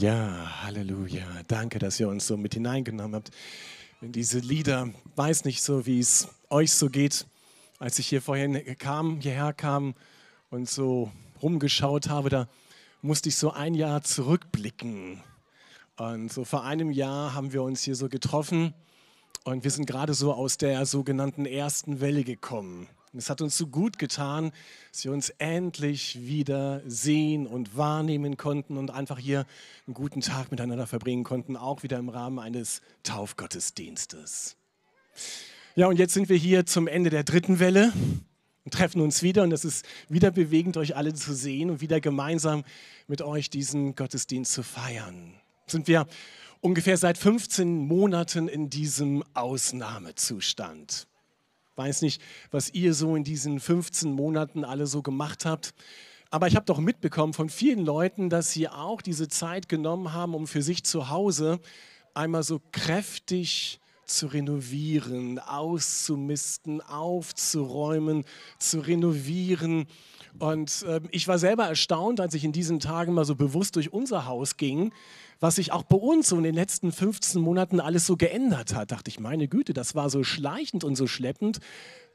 Ja, Halleluja. Danke, dass ihr uns so mit hineingenommen habt in diese Lieder. Weiß nicht so, wie es euch so geht. Als ich hier vorhin kam, hierher kam und so rumgeschaut habe, da musste ich so ein Jahr zurückblicken. Und so vor einem Jahr haben wir uns hier so getroffen und wir sind gerade so aus der sogenannten ersten Welle gekommen. Es hat uns so gut getan, dass wir uns endlich wieder sehen und wahrnehmen konnten und einfach hier einen guten Tag miteinander verbringen konnten, auch wieder im Rahmen eines Taufgottesdienstes. Ja, und jetzt sind wir hier zum Ende der dritten Welle und treffen uns wieder und es ist wieder bewegend, euch alle zu sehen und wieder gemeinsam mit euch diesen Gottesdienst zu feiern. Sind wir ungefähr seit 15 Monaten in diesem Ausnahmezustand weiß nicht, was ihr so in diesen 15 Monaten alle so gemacht habt. Aber ich habe doch mitbekommen von vielen Leuten, dass sie auch diese Zeit genommen haben, um für sich zu Hause einmal so kräftig zu renovieren, auszumisten, aufzuräumen, zu renovieren. Und äh, ich war selber erstaunt, als ich in diesen Tagen mal so bewusst durch unser Haus ging, was sich auch bei uns so in den letzten 15 Monaten alles so geändert hat. Dachte ich, meine Güte, das war so schleichend und so schleppend.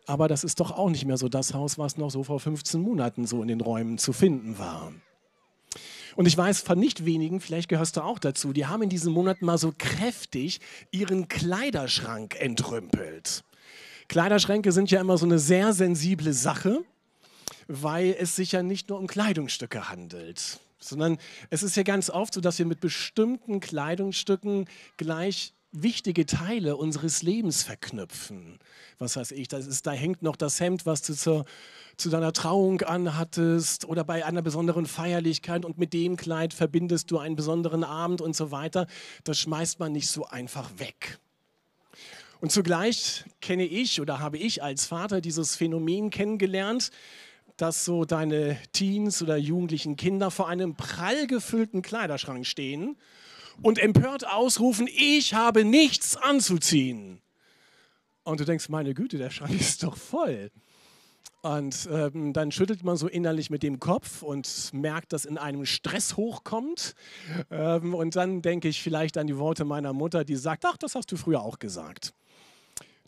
Aber das ist doch auch nicht mehr so das Haus, was noch so vor 15 Monaten so in den Räumen zu finden war. Und ich weiß von nicht wenigen, vielleicht gehörst du auch dazu, die haben in diesen Monaten mal so kräftig ihren Kleiderschrank entrümpelt. Kleiderschränke sind ja immer so eine sehr sensible Sache, weil es sich ja nicht nur um Kleidungsstücke handelt sondern es ist ja ganz oft so, dass wir mit bestimmten Kleidungsstücken gleich wichtige Teile unseres Lebens verknüpfen. Was weiß ich, das ist, da hängt noch das Hemd, was du zur, zu deiner Trauung anhattest oder bei einer besonderen Feierlichkeit und mit dem Kleid verbindest du einen besonderen Abend und so weiter. Das schmeißt man nicht so einfach weg. Und zugleich kenne ich oder habe ich als Vater dieses Phänomen kennengelernt, dass so deine Teens oder jugendlichen Kinder vor einem prall gefüllten Kleiderschrank stehen und empört ausrufen, ich habe nichts anzuziehen. Und du denkst, meine Güte, der Schrank ist doch voll. Und ähm, dann schüttelt man so innerlich mit dem Kopf und merkt, dass in einem Stress hochkommt. Ähm, und dann denke ich vielleicht an die Worte meiner Mutter, die sagt, ach, das hast du früher auch gesagt.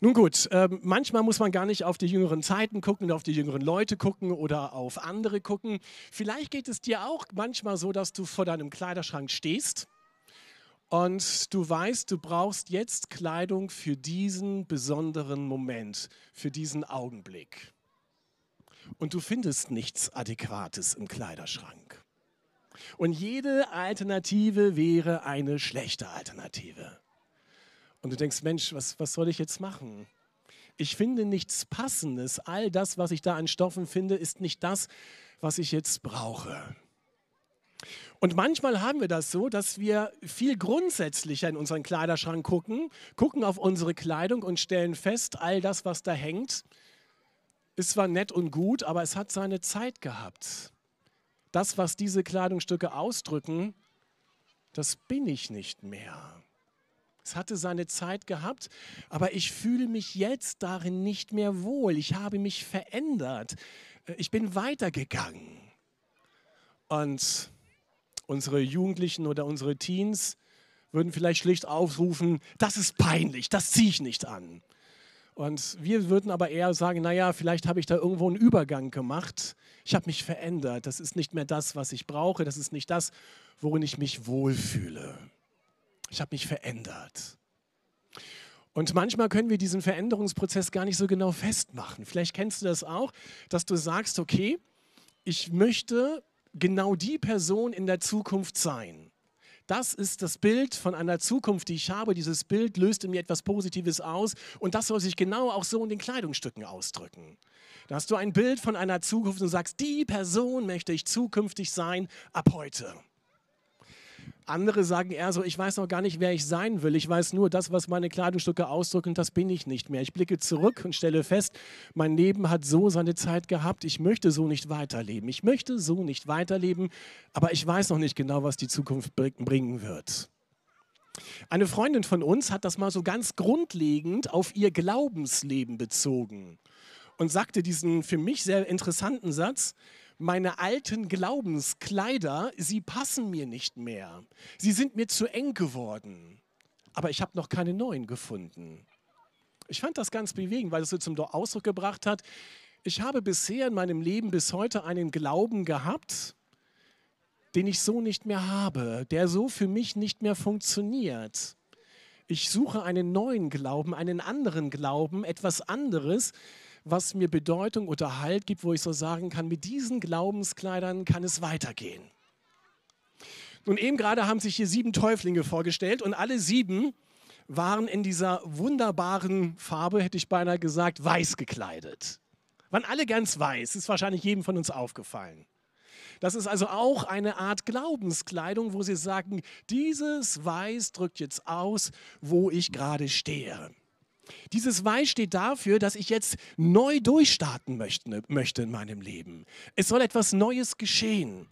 Nun gut, äh, manchmal muss man gar nicht auf die jüngeren Zeiten gucken, auf die jüngeren Leute gucken oder auf andere gucken. Vielleicht geht es dir auch manchmal so, dass du vor deinem Kleiderschrank stehst und du weißt, du brauchst jetzt Kleidung für diesen besonderen Moment, für diesen Augenblick. Und du findest nichts Adäquates im Kleiderschrank. Und jede Alternative wäre eine schlechte Alternative. Und du denkst, Mensch, was, was soll ich jetzt machen? Ich finde nichts Passendes. All das, was ich da an Stoffen finde, ist nicht das, was ich jetzt brauche. Und manchmal haben wir das so, dass wir viel grundsätzlicher in unseren Kleiderschrank gucken, gucken auf unsere Kleidung und stellen fest, all das, was da hängt, ist zwar nett und gut, aber es hat seine Zeit gehabt. Das, was diese Kleidungsstücke ausdrücken, das bin ich nicht mehr. Es hatte seine Zeit gehabt, aber ich fühle mich jetzt darin nicht mehr wohl. Ich habe mich verändert. Äh, ich bin weitergegangen. Und unsere Jugendlichen oder unsere Teens würden vielleicht schlicht aufrufen, das ist peinlich, das ziehe ich nicht an. Und wir würden aber eher sagen, naja, vielleicht habe ich da irgendwo einen Übergang gemacht. Ich habe mich verändert. Das ist nicht mehr das, was ich brauche. Das ist nicht das, worin ich mich wohlfühle. Ich habe mich verändert. Und manchmal können wir diesen Veränderungsprozess gar nicht so genau festmachen. Vielleicht kennst du das auch, dass du sagst, okay, ich möchte genau die Person in der Zukunft sein. Das ist das Bild von einer Zukunft, die ich habe. Dieses Bild löst in mir etwas Positives aus und das soll sich genau auch so in den Kleidungsstücken ausdrücken. Da hast du ein Bild von einer Zukunft und sagst, die Person möchte ich zukünftig sein ab heute. Andere sagen eher so, ich weiß noch gar nicht, wer ich sein will. Ich weiß nur das, was meine Kleidungsstücke ausdrücken, das bin ich nicht mehr. Ich blicke zurück und stelle fest, mein Leben hat so seine Zeit gehabt. Ich möchte so nicht weiterleben. Ich möchte so nicht weiterleben, aber ich weiß noch nicht genau, was die Zukunft bringen wird. Eine Freundin von uns hat das mal so ganz grundlegend auf ihr Glaubensleben bezogen und sagte diesen für mich sehr interessanten Satz, meine alten Glaubenskleider, sie passen mir nicht mehr. Sie sind mir zu eng geworden. Aber ich habe noch keine neuen gefunden. Ich fand das ganz bewegend, weil es so zum Ausdruck gebracht hat, ich habe bisher in meinem Leben bis heute einen Glauben gehabt, den ich so nicht mehr habe, der so für mich nicht mehr funktioniert. Ich suche einen neuen Glauben, einen anderen Glauben, etwas anderes, was mir Bedeutung oder Halt gibt, wo ich so sagen kann, mit diesen Glaubenskleidern kann es weitergehen. Nun eben gerade haben sich hier sieben Täuflinge vorgestellt und alle sieben waren in dieser wunderbaren Farbe, hätte ich beinahe gesagt, weiß gekleidet. Waren alle ganz weiß, ist wahrscheinlich jedem von uns aufgefallen. Das ist also auch eine Art Glaubenskleidung, wo sie sagen, dieses Weiß drückt jetzt aus, wo ich gerade stehe. Dieses Weiß steht dafür, dass ich jetzt neu durchstarten möchte, möchte in meinem Leben. Es soll etwas Neues geschehen.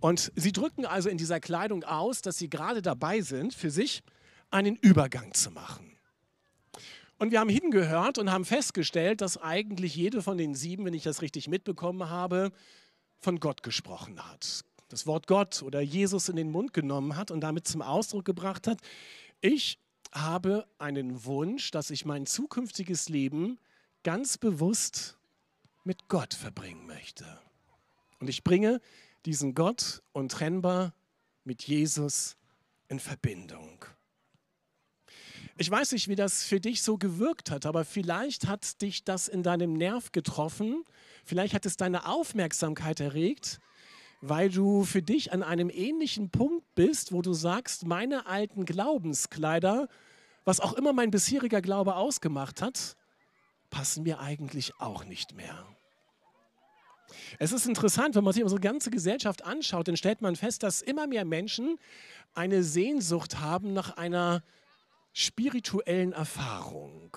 Und sie drücken also in dieser Kleidung aus, dass sie gerade dabei sind, für sich einen Übergang zu machen. Und wir haben hingehört und haben festgestellt, dass eigentlich jede von den sieben, wenn ich das richtig mitbekommen habe, von Gott gesprochen hat. Das Wort Gott oder Jesus in den Mund genommen hat und damit zum Ausdruck gebracht hat, ich habe einen Wunsch, dass ich mein zukünftiges Leben ganz bewusst mit Gott verbringen möchte. Und ich bringe diesen Gott untrennbar mit Jesus in Verbindung. Ich weiß nicht, wie das für dich so gewirkt hat, aber vielleicht hat dich das in deinem Nerv getroffen, vielleicht hat es deine Aufmerksamkeit erregt, weil du für dich an einem ähnlichen Punkt bist, wo du sagst, meine alten Glaubenskleider, was auch immer mein bisheriger Glaube ausgemacht hat, passen mir eigentlich auch nicht mehr. Es ist interessant, wenn man sich unsere ganze Gesellschaft anschaut, dann stellt man fest, dass immer mehr Menschen eine Sehnsucht haben nach einer spirituellen Erfahrung.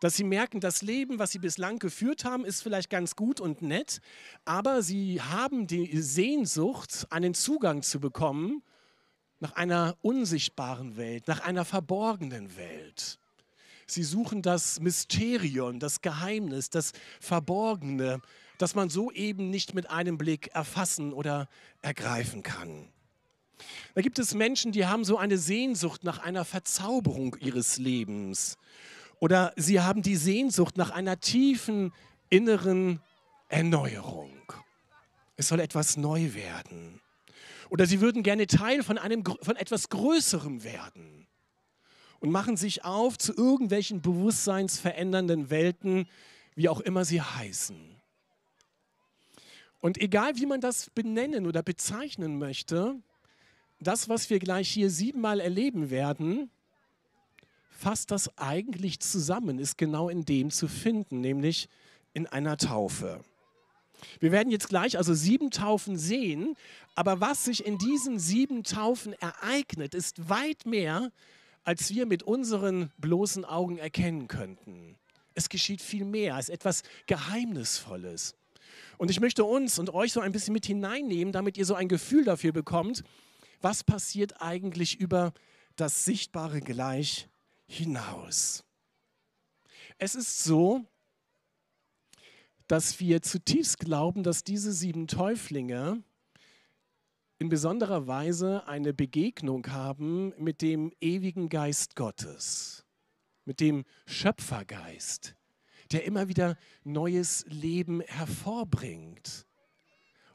Dass sie merken, das Leben, was sie bislang geführt haben, ist vielleicht ganz gut und nett, aber sie haben die Sehnsucht, einen Zugang zu bekommen nach einer unsichtbaren Welt, nach einer verborgenen Welt. Sie suchen das Mysterium, das Geheimnis, das Verborgene, das man so eben nicht mit einem Blick erfassen oder ergreifen kann. Da gibt es Menschen, die haben so eine Sehnsucht nach einer Verzauberung ihres Lebens. Oder sie haben die Sehnsucht nach einer tiefen inneren Erneuerung. Es soll etwas neu werden. Oder sie würden gerne Teil von, einem, von etwas Größerem werden und machen sich auf zu irgendwelchen bewusstseinsverändernden Welten, wie auch immer sie heißen. Und egal wie man das benennen oder bezeichnen möchte, das, was wir gleich hier siebenmal erleben werden, fasst das eigentlich zusammen, ist genau in dem zu finden, nämlich in einer Taufe. Wir werden jetzt gleich also sieben Taufen sehen, aber was sich in diesen sieben Taufen ereignet, ist weit mehr, als wir mit unseren bloßen Augen erkennen könnten. Es geschieht viel mehr, es ist etwas Geheimnisvolles. Und ich möchte uns und euch so ein bisschen mit hineinnehmen, damit ihr so ein Gefühl dafür bekommt, was passiert eigentlich über das Sichtbare gleich hinaus. Es ist so, dass wir zutiefst glauben, dass diese sieben Täuflinge in besonderer Weise eine Begegnung haben mit dem ewigen Geist Gottes, mit dem Schöpfergeist, der immer wieder neues Leben hervorbringt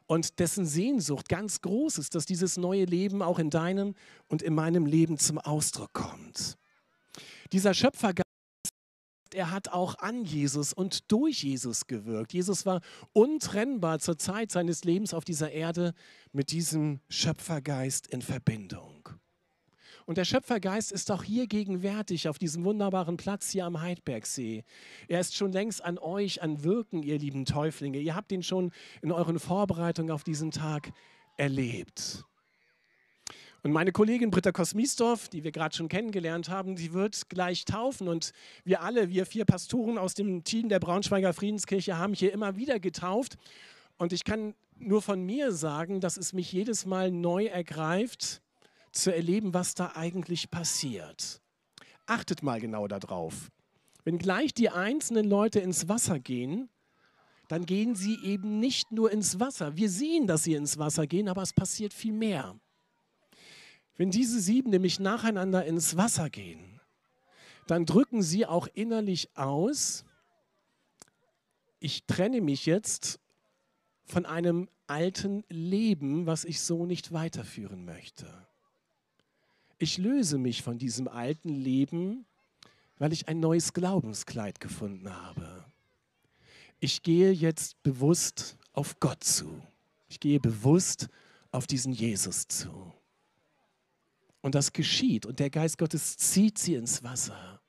und dessen Sehnsucht ganz groß ist, dass dieses neue Leben auch in deinem und in meinem Leben zum Ausdruck kommt. Dieser Schöpfergeist, er hat auch an Jesus und durch Jesus gewirkt. Jesus war untrennbar zur Zeit seines Lebens auf dieser Erde mit diesem Schöpfergeist in Verbindung. Und der Schöpfergeist ist auch hier gegenwärtig auf diesem wunderbaren Platz hier am Heidbergsee. Er ist schon längst an euch, an Wirken, ihr lieben Täuflinge. Ihr habt ihn schon in euren Vorbereitungen auf diesen Tag erlebt. Und meine Kollegin Britta Kosmiesdorf, die wir gerade schon kennengelernt haben, die wird gleich taufen. Und wir alle, wir vier Pastoren aus dem Team der Braunschweiger Friedenskirche, haben hier immer wieder getauft. Und ich kann nur von mir sagen, dass es mich jedes Mal neu ergreift, zu erleben, was da eigentlich passiert. Achtet mal genau darauf. Wenn gleich die einzelnen Leute ins Wasser gehen, dann gehen sie eben nicht nur ins Wasser. Wir sehen, dass sie ins Wasser gehen, aber es passiert viel mehr. Wenn diese sieben nämlich nacheinander ins Wasser gehen, dann drücken sie auch innerlich aus, ich trenne mich jetzt von einem alten Leben, was ich so nicht weiterführen möchte. Ich löse mich von diesem alten Leben, weil ich ein neues Glaubenskleid gefunden habe. Ich gehe jetzt bewusst auf Gott zu. Ich gehe bewusst auf diesen Jesus zu. Und das geschieht und der Geist Gottes zieht sie ins Wasser.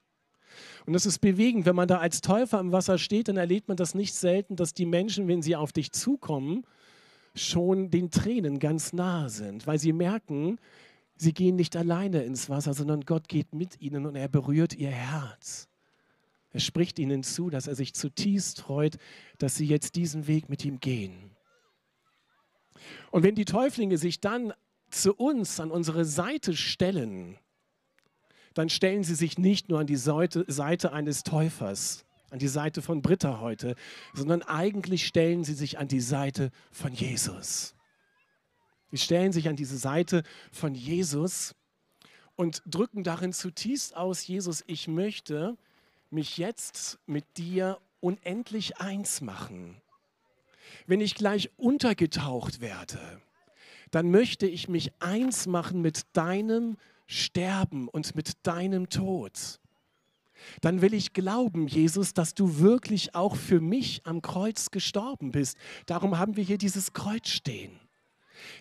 Und das ist bewegend, wenn man da als Täufer im Wasser steht, dann erlebt man das nicht selten, dass die Menschen, wenn sie auf dich zukommen, schon den Tränen ganz nahe sind, weil sie merken, sie gehen nicht alleine ins Wasser, sondern Gott geht mit ihnen und er berührt ihr Herz. Er spricht ihnen zu, dass er sich zutiefst freut, dass sie jetzt diesen Weg mit ihm gehen. Und wenn die Täuflinge sich dann zu uns an unsere Seite stellen, dann stellen sie sich nicht nur an die Seite, eines Täufers, an die Seite von Britta heute, sondern eigentlich stellen sie sich an die Seite von Jesus. Sie stellen sich an diese Seite von Jesus und drücken darin zutiefst aus, Jesus, ich möchte mich jetzt mit dir unendlich eins machen. Wenn ich gleich untergetaucht werde, dann möchte ich mich eins machen mit deinem Sterben und mit deinem Tod dann will ich glauben, Jesus, dass du wirklich auch für mich am Kreuz gestorben bist. Darum haben wir hier dieses Kreuz stehen.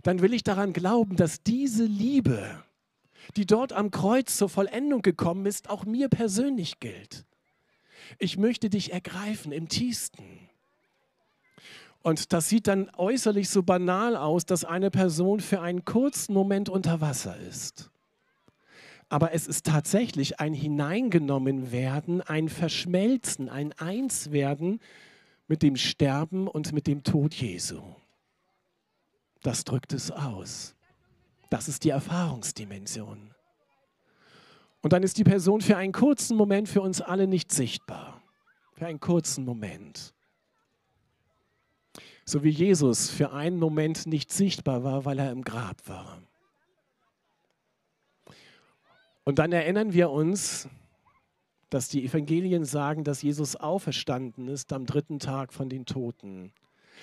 Dann will ich daran glauben, dass diese Liebe, die dort am Kreuz zur Vollendung gekommen ist, auch mir persönlich gilt. Ich möchte dich ergreifen im tiefsten. Und das sieht dann äußerlich so banal aus, dass eine Person für einen kurzen Moment unter Wasser ist aber es ist tatsächlich ein Hineingenommen werden, ein Verschmelzen, ein Einswerden mit dem Sterben und mit dem Tod Jesu. Das drückt es aus. Das ist die Erfahrungsdimension. Und dann ist die Person für einen kurzen Moment für uns alle nicht sichtbar. Für einen kurzen Moment. So wie Jesus für einen Moment nicht sichtbar war, weil er im Grab war. Und dann erinnern wir uns, dass die Evangelien sagen, dass Jesus auferstanden ist am dritten Tag von den Toten.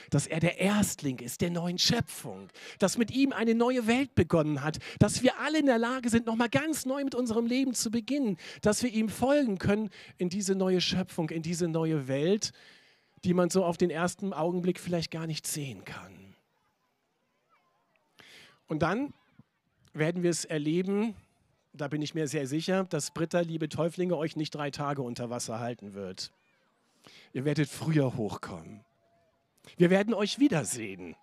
Dass er der Erstling ist der neuen Schöpfung, dass mit ihm eine neue Welt begonnen hat, dass wir alle in der Lage sind, nochmal ganz neu mit unserem Leben zu beginnen, dass wir ihm folgen können in diese neue Schöpfung, in diese neue Welt, die man so auf den ersten Augenblick vielleicht gar nicht sehen kann. Und dann werden wir es erleben, da bin ich mir sehr sicher, dass Britta, liebe Täuflinge, euch nicht drei Tage unter Wasser halten wird. Ihr werdet früher hochkommen. Wir werden euch wiedersehen.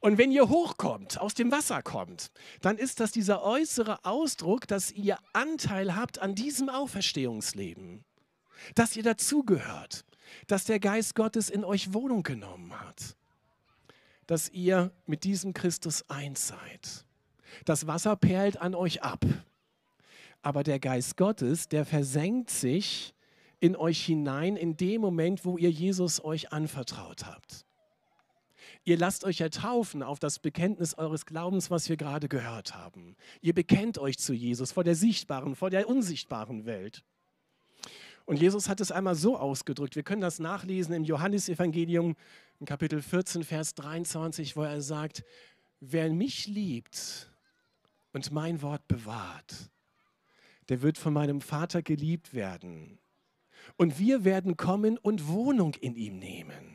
Und wenn ihr hochkommt, aus dem Wasser kommt, dann ist das dieser äußere Ausdruck, dass ihr Anteil habt an diesem Auferstehungsleben, dass ihr dazugehört, dass der Geist Gottes in euch Wohnung genommen hat, dass ihr mit diesem Christus eins seid. Das Wasser perlt an euch ab. Aber der Geist Gottes, der versenkt sich in euch hinein in dem Moment, wo ihr Jesus euch anvertraut habt. Ihr lasst euch ja taufen auf das Bekenntnis eures Glaubens, was wir gerade gehört haben. Ihr bekennt euch zu Jesus vor der sichtbaren, vor der unsichtbaren Welt. Und Jesus hat es einmal so ausgedrückt. Wir können das nachlesen im Johannesevangelium, in Kapitel 14, Vers 23, wo er sagt, wer mich liebt, und mein Wort bewahrt, der wird von meinem Vater geliebt werden. Und wir werden kommen und Wohnung in ihm nehmen.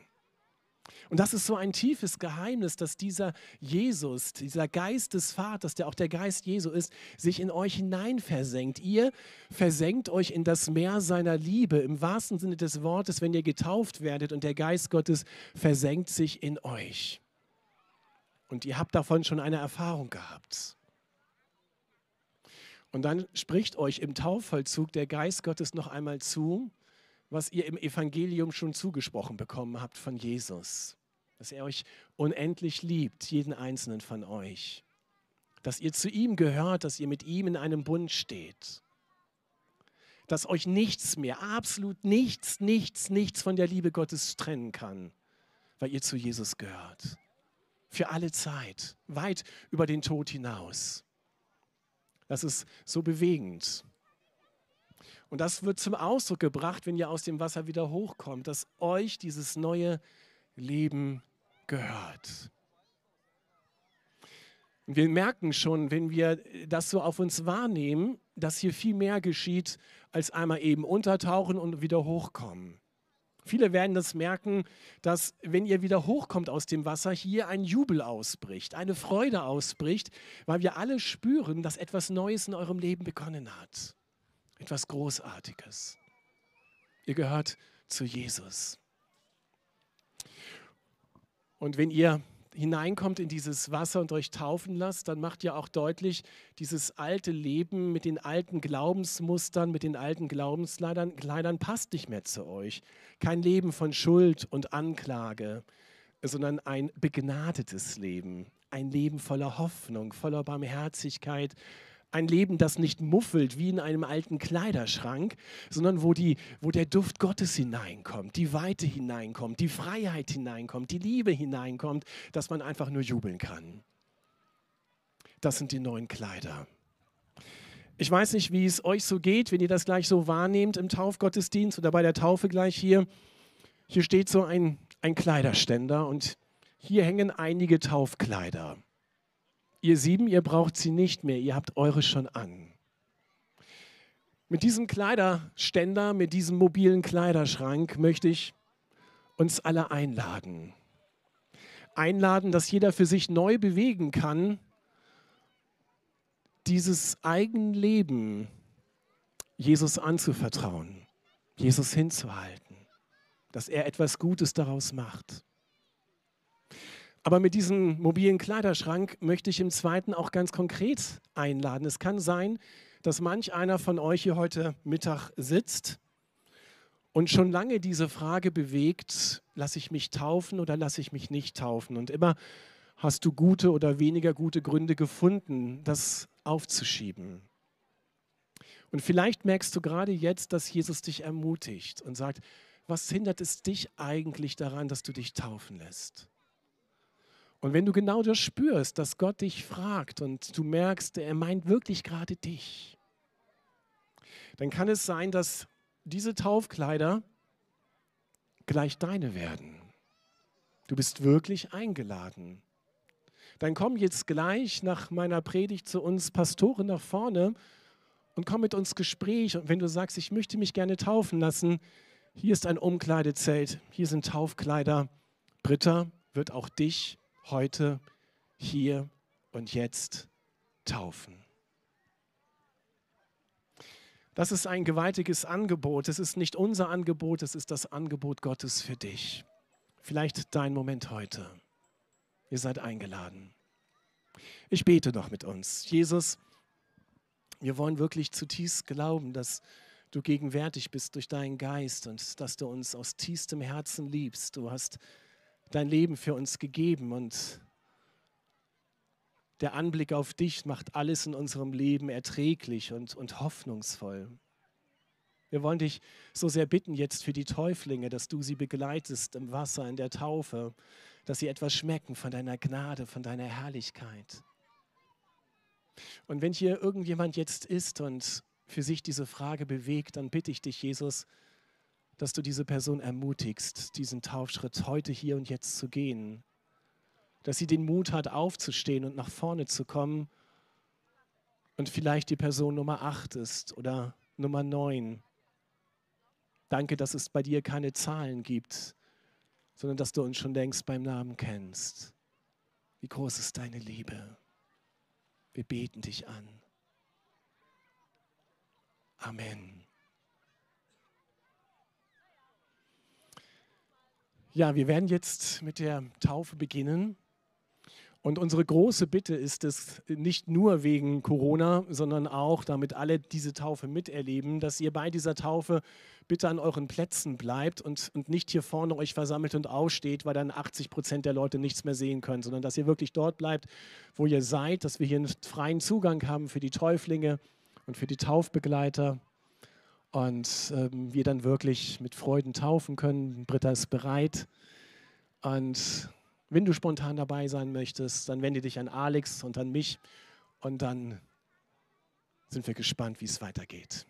Und das ist so ein tiefes Geheimnis, dass dieser Jesus, dieser Geist des Vaters, der auch der Geist Jesu ist, sich in euch hinein versenkt. Ihr versenkt euch in das Meer seiner Liebe, im wahrsten Sinne des Wortes, wenn ihr getauft werdet und der Geist Gottes versenkt sich in euch. Und ihr habt davon schon eine Erfahrung gehabt. Und dann spricht euch im Taufvollzug der Geist Gottes noch einmal zu, was ihr im Evangelium schon zugesprochen bekommen habt von Jesus. Dass er euch unendlich liebt, jeden einzelnen von euch. Dass ihr zu ihm gehört, dass ihr mit ihm in einem Bund steht. dass euch nichts mehr, absolut nichts, nichts, nichts von der Liebe Gottes trennen kann, weil ihr zu Jesus gehört. Für alle Zeit, weit über den Tod hinaus. Das ist so bewegend. Und das wird zum Ausdruck gebracht, wenn ihr aus dem Wasser wieder hochkommt, dass euch dieses neue Leben gehört. Und wir merken schon, wenn wir das so auf uns wahrnehmen, dass hier viel mehr geschieht, als einmal eben untertauchen und wieder hochkommen. Viele werden das merken, dass wenn ihr wieder hochkommt aus dem Wasser, hier ein Jubel ausbricht, eine Freude ausbricht, weil wir alle spüren, dass etwas Neues in eurem Leben begonnen hat. Etwas Großartiges. Ihr gehört zu Jesus. Und wenn ihr hineinkommt in dieses Wasser und euch taufen lasst, dann macht ihr auch deutlich, dieses alte Leben mit den alten Glaubensmustern, mit den alten Glaubenskleidern Kleidern passt nicht mehr zu euch. Kein Leben von Schuld und Anklage, sondern ein begnadetes Leben, ein Leben voller Hoffnung, voller Barmherzigkeit, ein Leben, das nicht muffelt wie in einem alten Kleiderschrank, sondern wo, die, wo der Duft Gottes hineinkommt, die Weite hineinkommt, die Freiheit hineinkommt, die Liebe hineinkommt, dass man einfach nur jubeln kann. Das sind die neuen Kleider. Ich weiß nicht, wie es euch so geht, wenn ihr das gleich so wahrnehmt im Taufgottesdienst oder bei der Taufe gleich hier. Hier steht so ein, ein Kleiderständer und hier hängen einige Taufkleider. Ihr sieben, ihr braucht sie nicht mehr, ihr habt eure schon an. Mit diesem Kleiderständer, mit diesem mobilen Kleiderschrank möchte ich uns alle einladen. Einladen, dass jeder für sich neu bewegen kann, dieses Eigenleben Jesus anzuvertrauen, Jesus hinzuhalten, dass er etwas Gutes daraus macht. Aber mit diesem mobilen Kleiderschrank möchte ich im zweiten auch ganz konkret einladen. Es kann sein, dass manch einer von euch hier heute Mittag sitzt und schon lange diese Frage bewegt, lasse ich mich taufen oder lasse ich mich nicht taufen? Und immer hast du gute oder weniger gute Gründe gefunden, das aufzuschieben. Und vielleicht merkst du gerade jetzt, dass Jesus dich ermutigt und sagt, was hindert es dich eigentlich daran, dass du dich taufen lässt? Und wenn du genau das spürst, dass Gott dich fragt und du merkst, er meint wirklich gerade dich, dann kann es sein, dass diese Taufkleider gleich deine werden. Du bist wirklich eingeladen. Dann komm jetzt gleich nach meiner Predigt zu uns Pastoren nach vorne und komm mit uns Gespräch. Und wenn du sagst, ich möchte mich gerne taufen lassen, hier ist ein Umkleidezelt, hier sind Taufkleider. Britta wird auch dich heute, hier und jetzt taufen. Das ist ein gewaltiges Angebot. Es ist nicht unser Angebot, es ist das Angebot Gottes für dich. Vielleicht dein Moment heute. Ihr seid eingeladen. Ich bete noch mit uns. Jesus, wir wollen wirklich zutiefst glauben, dass du gegenwärtig bist durch deinen Geist und dass du uns aus tiefstem Herzen liebst. Du hast dein Leben für uns gegeben und der Anblick auf dich macht alles in unserem Leben erträglich und, und hoffnungsvoll. Wir wollen dich so sehr bitten jetzt für die Täuflinge, dass du sie begleitest im Wasser, in der Taufe, dass sie etwas schmecken von deiner Gnade, von deiner Herrlichkeit. Und wenn hier irgendjemand jetzt ist und für sich diese Frage bewegt, dann bitte ich dich, Jesus, dass du diese Person ermutigst, diesen Taufschritt heute, hier und jetzt zu gehen. Dass sie den Mut hat, aufzustehen und nach vorne zu kommen und vielleicht die Person Nummer 8 ist oder Nummer 9. Danke, dass es bei dir keine Zahlen gibt, sondern dass du uns schon längst beim Namen kennst. Wie groß ist deine Liebe? Wir beten dich an. Amen. Ja, wir werden jetzt mit der Taufe beginnen. Und unsere große Bitte ist es, nicht nur wegen Corona, sondern auch, damit alle diese Taufe miterleben, dass ihr bei dieser Taufe bitte an euren Plätzen bleibt und, und nicht hier vorne euch versammelt und aussteht, weil dann 80 Prozent der Leute nichts mehr sehen können, sondern dass ihr wirklich dort bleibt, wo ihr seid, dass wir hier einen freien Zugang haben für die Täuflinge und für die Taufbegleiter und ähm, wir dann wirklich mit Freuden taufen können. Britta ist bereit. Und wenn du spontan dabei sein möchtest, dann wende dich an Alex und an mich und dann sind wir gespannt, wie es weitergeht.